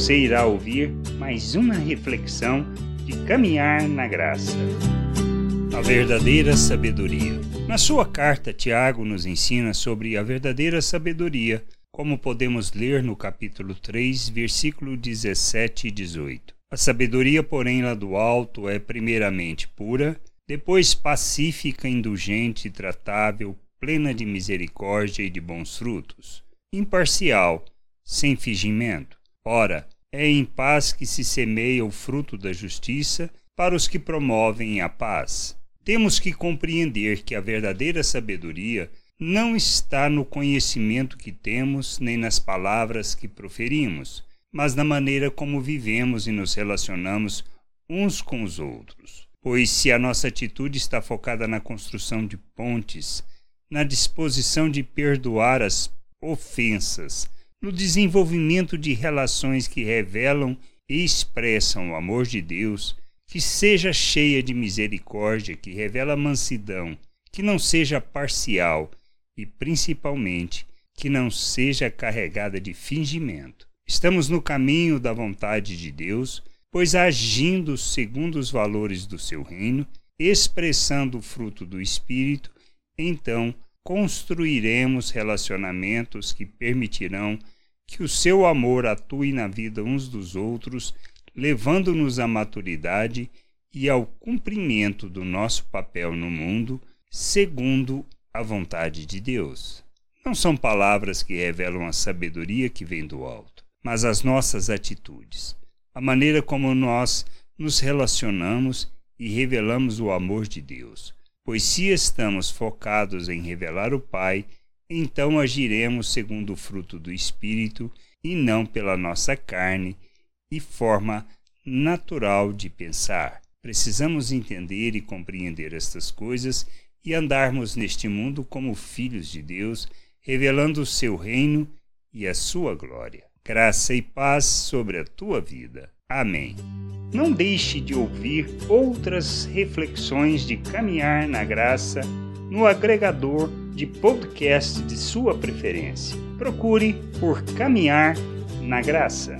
você irá ouvir mais uma reflexão de caminhar na graça. A verdadeira sabedoria. Na sua carta, Tiago nos ensina sobre a verdadeira sabedoria, como podemos ler no capítulo 3, versículo 17 e 18. A sabedoria, porém, lá do alto é primeiramente pura, depois pacífica, indulgente, tratável, plena de misericórdia e de bons frutos, imparcial, sem fingimento. Ora, é em paz que se semeia o fruto da justiça para os que promovem a paz. Temos que compreender que a verdadeira sabedoria não está no conhecimento que temos nem nas palavras que proferimos, mas na maneira como vivemos e nos relacionamos uns com os outros. Pois se a nossa atitude está focada na construção de pontes, na disposição de perdoar as ofensas, no desenvolvimento de relações que revelam e expressam o amor de Deus, que seja cheia de misericórdia, que revela mansidão, que não seja parcial e, principalmente, que não seja carregada de fingimento. Estamos no caminho da vontade de Deus, pois agindo segundo os valores do seu reino, expressando o fruto do Espírito, então construiremos relacionamentos que permitirão que o seu amor atue na vida uns dos outros, levando-nos à maturidade e ao cumprimento do nosso papel no mundo, segundo a vontade de Deus. Não são palavras que revelam a sabedoria que vem do alto, mas as nossas atitudes, a maneira como nós nos relacionamos e revelamos o amor de Deus Pois se estamos focados em revelar o Pai, então agiremos segundo o fruto do Espírito e não pela nossa carne e forma natural de pensar. Precisamos entender e compreender estas coisas e andarmos neste mundo como filhos de Deus, revelando o seu reino e a sua glória. Graça e paz sobre a tua vida. Amém. Não deixe de ouvir outras reflexões de caminhar na graça no agregador de podcast de sua preferência. Procure por Caminhar na Graça.